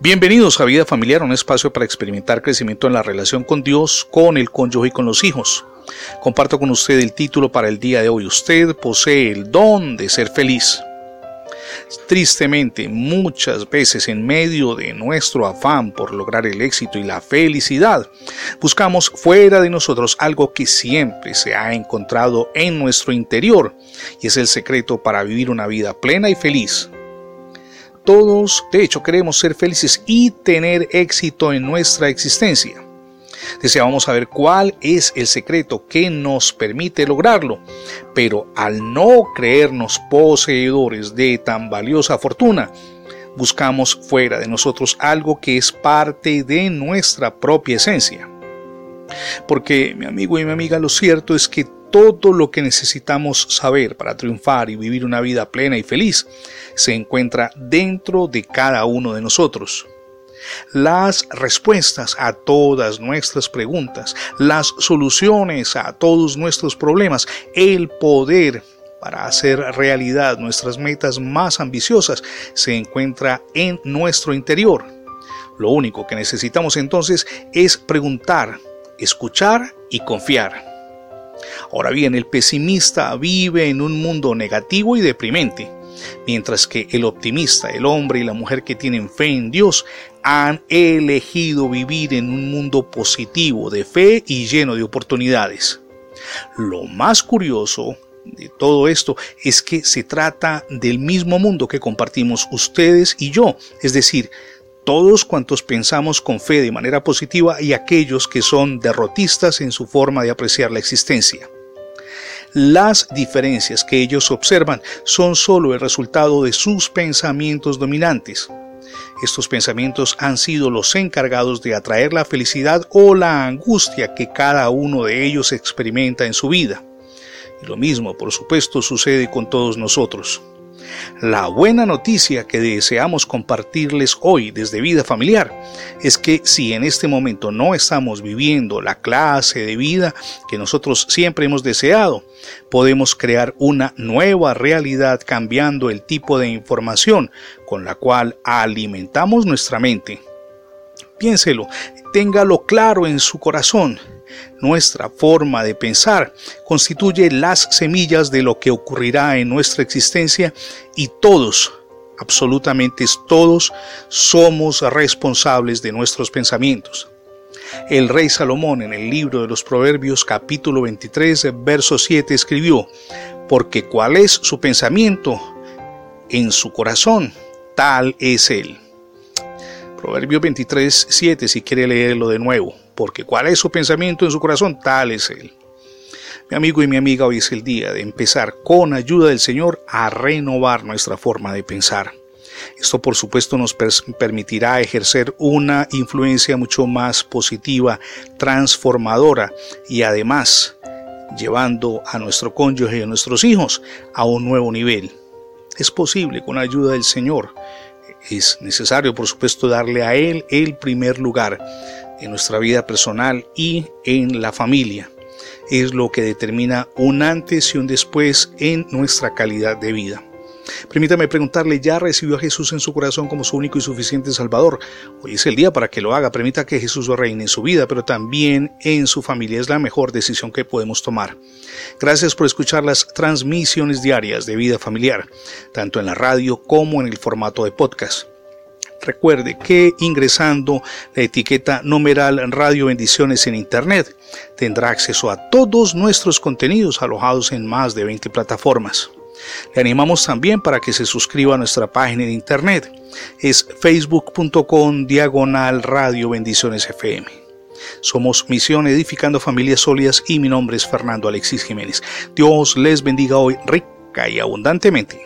Bienvenidos a Vida Familiar, un espacio para experimentar crecimiento en la relación con Dios, con el cónyuge y con los hijos. Comparto con usted el título para el día de hoy. Usted posee el don de ser feliz. Tristemente, muchas veces en medio de nuestro afán por lograr el éxito y la felicidad, buscamos fuera de nosotros algo que siempre se ha encontrado en nuestro interior y es el secreto para vivir una vida plena y feliz. Todos, de hecho, queremos ser felices y tener éxito en nuestra existencia. Deseamos saber cuál es el secreto que nos permite lograrlo, pero al no creernos poseedores de tan valiosa fortuna, buscamos fuera de nosotros algo que es parte de nuestra propia esencia. Porque, mi amigo y mi amiga, lo cierto es que todo lo que necesitamos saber para triunfar y vivir una vida plena y feliz se encuentra dentro de cada uno de nosotros las respuestas a todas nuestras preguntas, las soluciones a todos nuestros problemas, el poder para hacer realidad nuestras metas más ambiciosas se encuentra en nuestro interior. Lo único que necesitamos entonces es preguntar, escuchar y confiar. Ahora bien, el pesimista vive en un mundo negativo y deprimente mientras que el optimista, el hombre y la mujer que tienen fe en Dios, han elegido vivir en un mundo positivo de fe y lleno de oportunidades. Lo más curioso de todo esto es que se trata del mismo mundo que compartimos ustedes y yo, es decir, todos cuantos pensamos con fe de manera positiva y aquellos que son derrotistas en su forma de apreciar la existencia. Las diferencias que ellos observan son solo el resultado de sus pensamientos dominantes. Estos pensamientos han sido los encargados de atraer la felicidad o la angustia que cada uno de ellos experimenta en su vida. Y lo mismo, por supuesto, sucede con todos nosotros. La buena noticia que deseamos compartirles hoy desde vida familiar es que si en este momento no estamos viviendo la clase de vida que nosotros siempre hemos deseado, podemos crear una nueva realidad cambiando el tipo de información con la cual alimentamos nuestra mente. Piénselo, téngalo claro en su corazón nuestra forma de pensar constituye las semillas de lo que ocurrirá en nuestra existencia y todos, absolutamente todos, somos responsables de nuestros pensamientos. El rey Salomón en el libro de los Proverbios capítulo 23, verso 7 escribió, porque cuál es su pensamiento en su corazón, tal es él. Proverbios 23, 7, si quiere leerlo de nuevo porque cuál es su pensamiento en su corazón, tal es él. Mi amigo y mi amiga, hoy es el día de empezar con ayuda del Señor a renovar nuestra forma de pensar. Esto por supuesto nos permitirá ejercer una influencia mucho más positiva, transformadora y además llevando a nuestro cónyuge y a nuestros hijos a un nuevo nivel. Es posible con ayuda del Señor. Es necesario por supuesto darle a Él el primer lugar en nuestra vida personal y en la familia. Es lo que determina un antes y un después en nuestra calidad de vida. Permítame preguntarle, ¿ya recibió a Jesús en su corazón como su único y suficiente Salvador? Hoy es el día para que lo haga. Permita que Jesús reine en su vida, pero también en su familia. Es la mejor decisión que podemos tomar. Gracias por escuchar las transmisiones diarias de vida familiar, tanto en la radio como en el formato de podcast. Recuerde que ingresando la etiqueta numeral Radio Bendiciones en Internet tendrá acceso a todos nuestros contenidos alojados en más de 20 plataformas. Le animamos también para que se suscriba a nuestra página de internet. Es facebook.com diagonal Radio Bendiciones FM. Somos Misión Edificando Familias Sólidas y mi nombre es Fernando Alexis Jiménez. Dios les bendiga hoy rica y abundantemente.